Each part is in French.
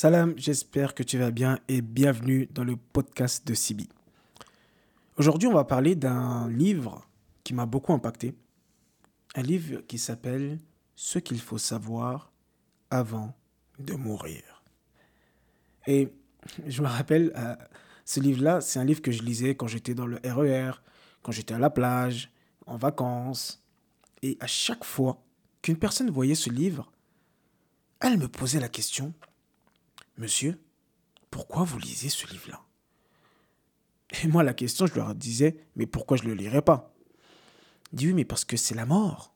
Salam, j'espère que tu vas bien et bienvenue dans le podcast de Sibi. Aujourd'hui, on va parler d'un livre qui m'a beaucoup impacté. Un livre qui s'appelle Ce qu'il faut savoir avant de mourir. Et je me rappelle, euh, ce livre-là, c'est un livre que je lisais quand j'étais dans le RER, quand j'étais à la plage, en vacances. Et à chaque fois qu'une personne voyait ce livre, elle me posait la question Monsieur, pourquoi vous lisez ce livre-là? Et moi, la question, je leur disais, mais pourquoi je ne le lirais pas? Il dit, oui, mais parce que c'est la mort.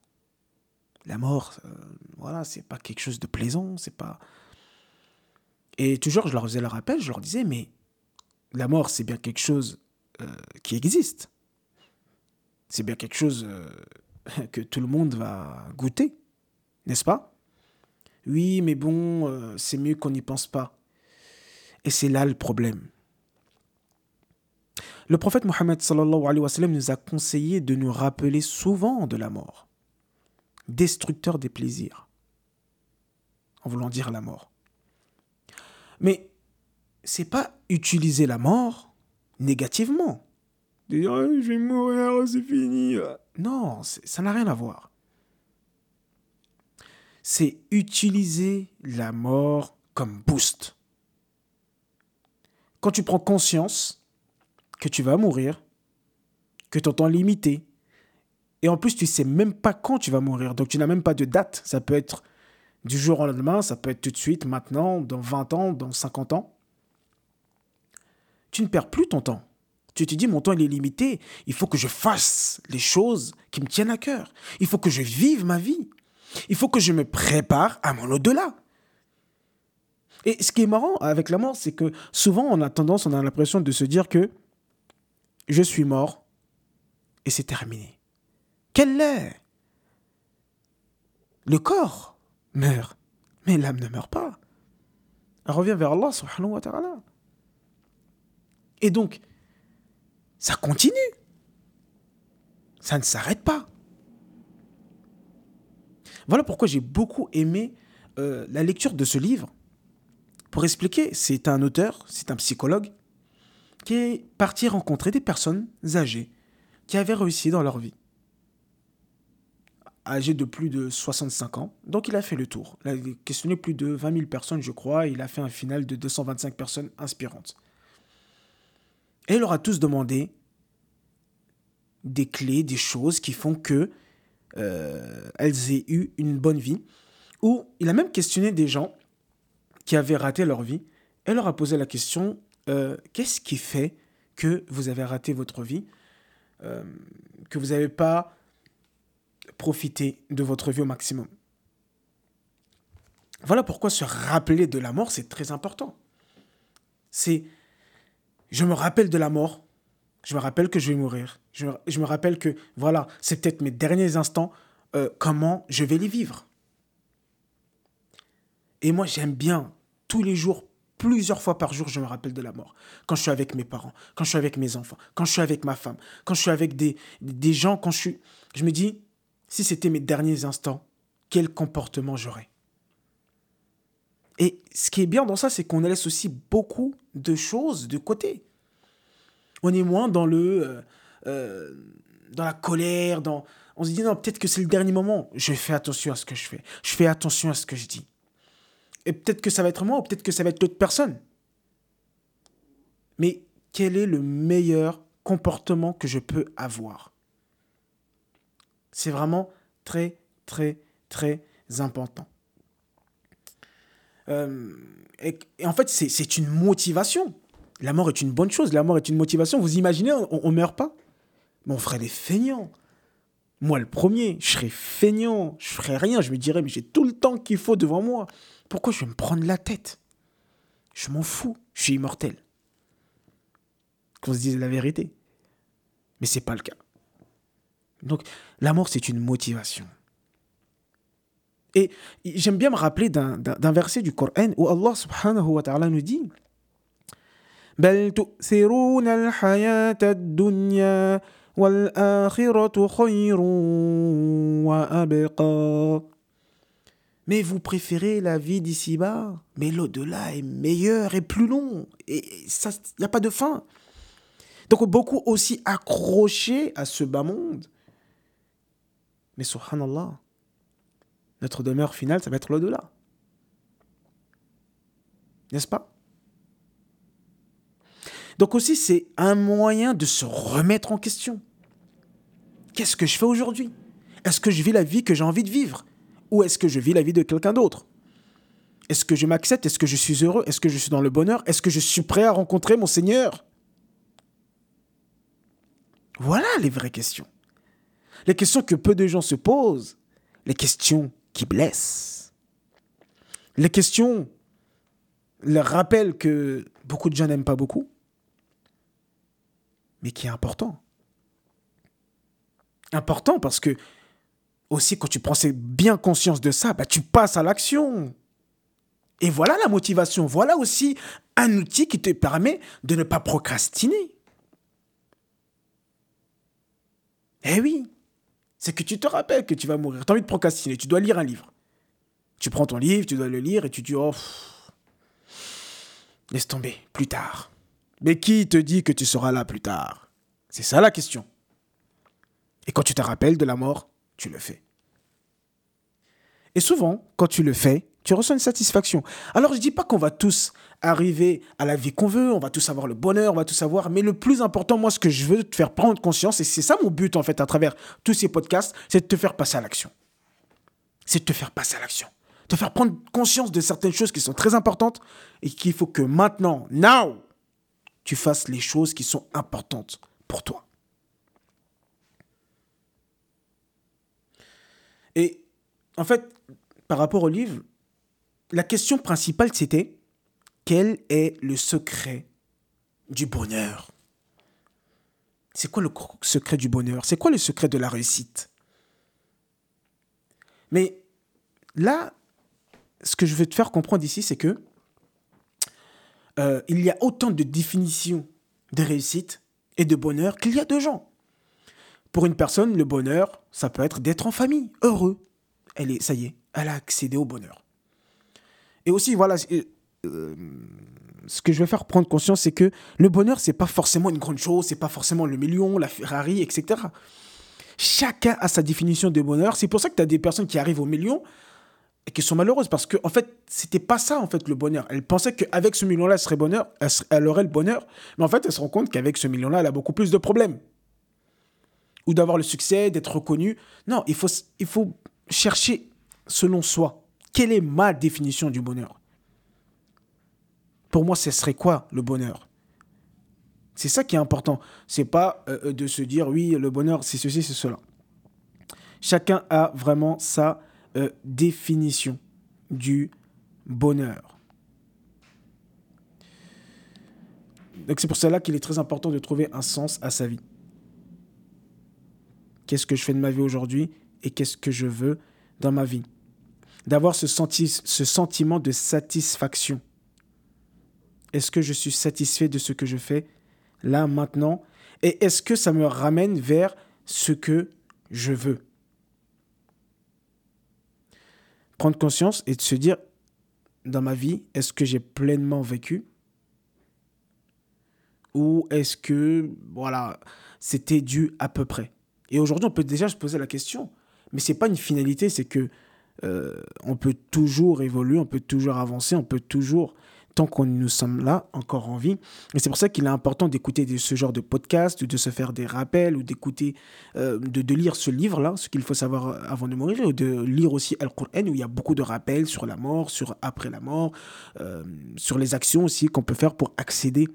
La mort, euh, voilà, c'est pas quelque chose de plaisant, c'est pas. Et toujours, je leur faisais le rappel, je leur disais, mais la mort, c'est bien quelque chose euh, qui existe. C'est bien quelque chose euh, que tout le monde va goûter, n'est-ce pas? Oui, mais bon, euh, c'est mieux qu'on n'y pense pas. Et c'est là le problème. Le prophète Mohammed nous a conseillé de nous rappeler souvent de la mort, destructeur des plaisirs, en voulant dire la mort. Mais c'est pas utiliser la mort négativement. Dire je vais mourir, c'est fini. Non, ça n'a rien à voir c'est utiliser la mort comme boost. Quand tu prends conscience que tu vas mourir, que ton temps est limité, et en plus tu sais même pas quand tu vas mourir, donc tu n'as même pas de date, ça peut être du jour au lendemain, ça peut être tout de suite, maintenant, dans 20 ans, dans 50 ans, tu ne perds plus ton temps. Tu te dis, mon temps il est limité, il faut que je fasse les choses qui me tiennent à cœur, il faut que je vive ma vie. Il faut que je me prépare à mon au-delà. Et ce qui est marrant avec la mort, c'est que souvent on a tendance, on a l'impression de se dire que je suis mort et c'est terminé. Quel est? Le corps meurt, mais l'âme ne meurt pas. Elle revient vers Allah subhanahu wa ta'ala. Et donc, ça continue. Ça ne s'arrête pas. Voilà pourquoi j'ai beaucoup aimé euh, la lecture de ce livre. Pour expliquer, c'est un auteur, c'est un psychologue, qui est parti rencontrer des personnes âgées qui avaient réussi dans leur vie. Âgé de plus de 65 ans. Donc il a fait le tour. Il a questionné plus de 20 000 personnes, je crois. Il a fait un final de 225 personnes inspirantes. Et il leur a tous demandé des clés, des choses qui font que elles aient eu une bonne vie. Ou il a même questionné des gens qui avaient raté leur vie et leur a posé la question euh, qu'est-ce qui fait que vous avez raté votre vie, euh, que vous n'avez pas profité de votre vie au maximum? Voilà pourquoi se rappeler de la mort, c'est très important. C'est, je me rappelle de la mort, je me rappelle que je vais mourir. Je, me rappelle que, voilà, c'est peut-être mes derniers instants. Euh, comment je vais les vivre Et moi, j'aime bien, tous les jours, plusieurs fois par jour, je me rappelle de la mort. Quand je suis avec mes parents, quand je suis avec mes enfants, quand je suis avec ma femme, quand je suis avec des, des gens, quand je suis... Je me dis, si c'était mes derniers instants, quel comportement j'aurais Et ce qui est bien dans ça, c'est qu'on laisse aussi beaucoup de choses de côté on est moins dans le euh, euh, dans la colère, dans on se dit non, peut-être que c'est le dernier moment, je fais attention à ce que je fais. Je fais attention à ce que je dis. Et peut-être que ça va être moi ou peut-être que ça va être l'autre personne. Mais quel est le meilleur comportement que je peux avoir? C'est vraiment très, très, très important. Euh, et, en fait, c'est une motivation. La mort est une bonne chose, la mort est une motivation. Vous imaginez, on ne meurt pas Mais on ferait des feignants. Moi, le premier, je serais feignant, je ferais rien. Je me dirais, mais j'ai tout le temps qu'il faut devant moi. Pourquoi je vais me prendre la tête? Je m'en fous, je suis immortel. Qu'on se dise la vérité. Mais c'est pas le cas. Donc, la mort, c'est une motivation. Et j'aime bien me rappeler d'un verset du Coran où Allah subhanahu wa ta'ala nous dit بل تؤثرون الحياة الدنيا والآخرة خير وأبقى Mais vous préférez la vie d'ici-bas, mais l'au-delà est meilleur et plus long. Et il n'y a pas de fin. Donc beaucoup aussi accrochés à ce bas monde. Mais subhanallah, notre demeure finale, ça va être l'au-delà. N'est-ce pas Donc aussi, c'est un moyen de se remettre en question. Qu'est-ce que je fais aujourd'hui? Est-ce que je vis la vie que j'ai envie de vivre? Ou est-ce que je vis la vie de quelqu'un d'autre? Est-ce que je m'accepte? Est-ce que je suis heureux? Est-ce que je suis dans le bonheur? Est-ce que je suis prêt à rencontrer mon Seigneur? Voilà les vraies questions. Les questions que peu de gens se posent. Les questions qui blessent. Les questions, le rappel que beaucoup de gens n'aiment pas beaucoup, mais qui est important important parce que aussi quand tu prends bien conscience de ça, bah, tu passes à l'action. Et voilà la motivation. Voilà aussi un outil qui te permet de ne pas procrastiner. Eh oui, c'est que tu te rappelles que tu vas mourir. Tu as envie de procrastiner, tu dois lire un livre. Tu prends ton livre, tu dois le lire et tu dis, oh, laisse tomber, plus tard. Mais qui te dit que tu seras là plus tard? C'est ça la question. Et quand tu te rappelles de la mort, tu le fais. Et souvent, quand tu le fais, tu ressens une satisfaction. Alors je ne dis pas qu'on va tous arriver à la vie qu'on veut, on va tous avoir le bonheur, on va tous avoir, mais le plus important, moi, ce que je veux te faire prendre conscience, et c'est ça mon but en fait à travers tous ces podcasts, c'est de te faire passer à l'action. C'est de te faire passer à l'action. Te faire prendre conscience de certaines choses qui sont très importantes et qu'il faut que maintenant, now, tu fasses les choses qui sont importantes pour toi. Et en fait, par rapport au livre, la question principale, c'était quel est le secret du bonheur? C'est quoi le secret du bonheur? C'est quoi le secret de la réussite? Mais là, ce que je veux te faire comprendre ici, c'est que euh, il y a autant de définitions de réussite et de bonheur qu'il y a de gens. Pour une personne, le bonheur, ça peut être d'être en famille, heureux. Elle est, ça y est, elle a accédé au bonheur. Et aussi, voilà, euh, ce que je veux faire prendre conscience, c'est que le bonheur, c'est pas forcément une grande chose, c'est pas forcément le million, la Ferrari, etc. Chacun a sa définition de bonheur. C'est pour ça que tu as des personnes qui arrivent au million et qui sont malheureuses parce que en fait c'était pas ça en fait le bonheur elle pensait qu'avec ce million là elle serait bonheur elle, aurait le bonheur mais en fait elle se rend compte qu'avec ce million là elle a beaucoup plus de problèmes ou d'avoir le succès, d'être reconnu. Non, il faut, il faut chercher selon soi. Quelle est ma définition du bonheur? Pour moi, ce serait quoi le bonheur? C'est ça qui est important. C'est pas euh, euh, de se dire oui, le bonheur, c'est ceci, c'est cela. Chacun a vraiment sa euh, définition du bonheur. Donc c'est pour cela qu'il est très important de trouver un sens à sa vie qu'est-ce que je fais de ma vie aujourd'hui et qu'est-ce que je veux dans ma vie? D'avoir ce, ce sentiment de satisfaction. Est-ce que je suis satisfait de ce que je fais là, maintenant? Et est-ce que ça me ramène vers ce que je veux? Prendre conscience et de se dire, dans ma vie, est-ce que j'ai pleinement vécu? Ou est-ce que, voilà, c'était dû à peu près? Et aujourd'hui, on peut déjà se poser la question. Mais ce n'est pas une finalité, c'est que euh, on peut toujours évoluer, on peut toujours avancer, on peut toujours, tant qu'on nous sommes là, encore en vie. Et c'est pour ça qu'il est important d'écouter ce genre de podcast, de se faire des rappels, ou d'écouter, euh, de, lire ce livre-là, ce qu'il faut savoir avant de mourir, ou de lire aussi Al-Qur'an, où il y a beaucoup de rappels sur la mort, sur après la mort, euh, sur les actions aussi qu'on peut faire pour accéder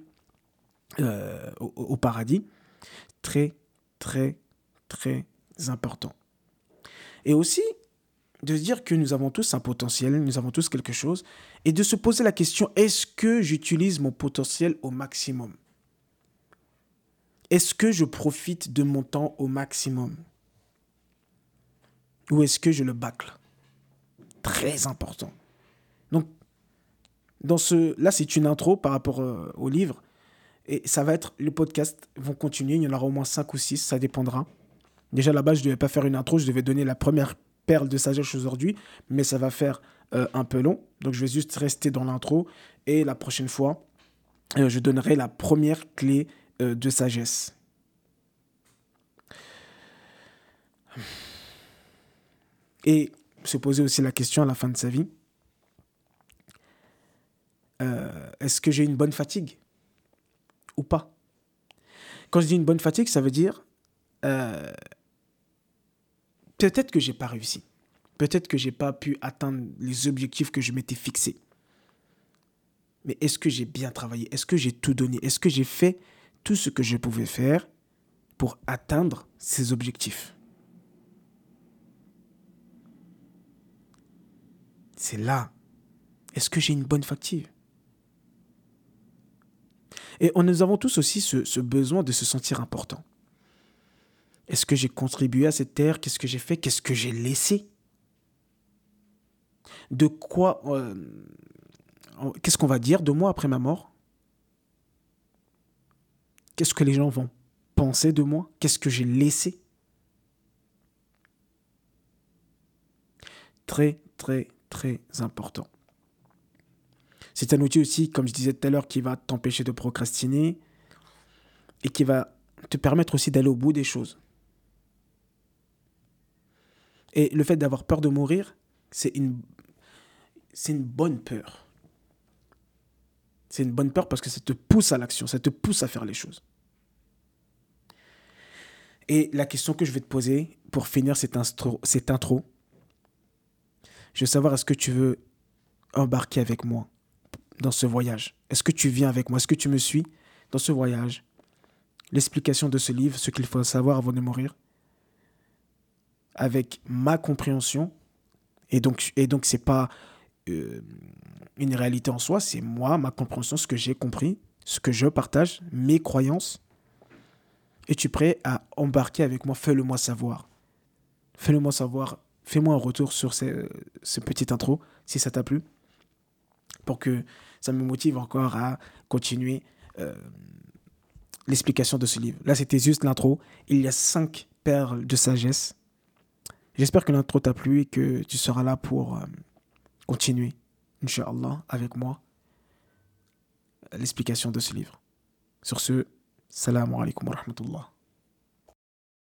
au paradis. Très, très, très important. Et aussi, de se dire que nous avons tous un potentiel, nous avons tous quelque chose, et de se poser la question, est-ce que j'utilise mon potentiel au maximum? Est-ce que je profite de mon temps au maximum? Ou est-ce que je le bâcle? Très important. Donc, dans ce, là, c'est une intro par rapport euh, au livre, et ça va être, le podcast vont continuer, il y en aura au moins 5 ou 6, ça dépendra. Déjà là-bas, je ne devais pas faire une intro, je devais donner la première perles de sagesse aujourd'hui, mais ça va faire euh, un peu long. Donc je vais juste rester dans l'intro et la prochaine fois, euh, je donnerai la première clé euh, de sagesse. Et se poser aussi la question à la fin de sa vie, est-ce que j'ai une bonne fatigue ou pas? Quand je dis une bonne fatigue, ça veut dire peut-être que j'ai pas réussi. Peut-être que j'ai pas pu atteindre les objectifs que je m'étais fixés. Mais est-ce que j'ai bien travaillé? Est-ce que j'ai tout donné? Est-ce que j'ai fait tout ce que je pouvais faire pour atteindre ces objectifs? C'est là. Est-ce que j'ai une bonne fatigue Et nous avons tous aussi ce besoin de se sentir important. Est-ce que j'ai contribué à cette terre? Qu'est-ce que j'ai fait? Qu'est-ce que j'ai laissé? De quoi... Euh, qu'est-ce qu'on va dire de moi après ma mort? Qu'est-ce que les gens vont penser de moi? Qu'est-ce que j'ai laissé? Très, très, très important. C'est un outil aussi, comme je disais tout à l'heure, qui va t'empêcher de procrastiner et qui va te permettre aussi d'aller au bout des choses. Et le fait d'avoir peur de mourir, c'est une, bonne peur. C'est une bonne peur parce que ça te pousse à l'action, ça te pousse à faire les choses. Et la question que je vais te poser pour finir cette, cette intro, je veux savoir est-ce que tu veux embarquer avec moi dans ce voyage? Est-ce que tu viens avec moi? Est-ce que tu me suis dans ce voyage? L'explication de ce livre, ce qu'il faut savoir avant de mourir? Avec ma compréhension. Et donc, et donc c'est pas euh, une réalité en soi, c'est moi, ma compréhension, ce que j'ai compris, ce que je partage, mes croyances. Es-tu prêt à embarquer avec moi Fais-le moi savoir. Fais-le moi savoir. Fais-moi un retour sur ce, ce petit intro, si ça t'a plu, pour que ça me motive encore à continuer euh, l'explication de ce livre. Là, c'était juste l'intro. Il y a cinq perles de sagesse J'espère que l'intro t'a plu et que tu seras là pour euh, continuer, Inch'Allah, avec moi, l'explication de ce livre. Sur ce, salam alaikum wa rahmatullah.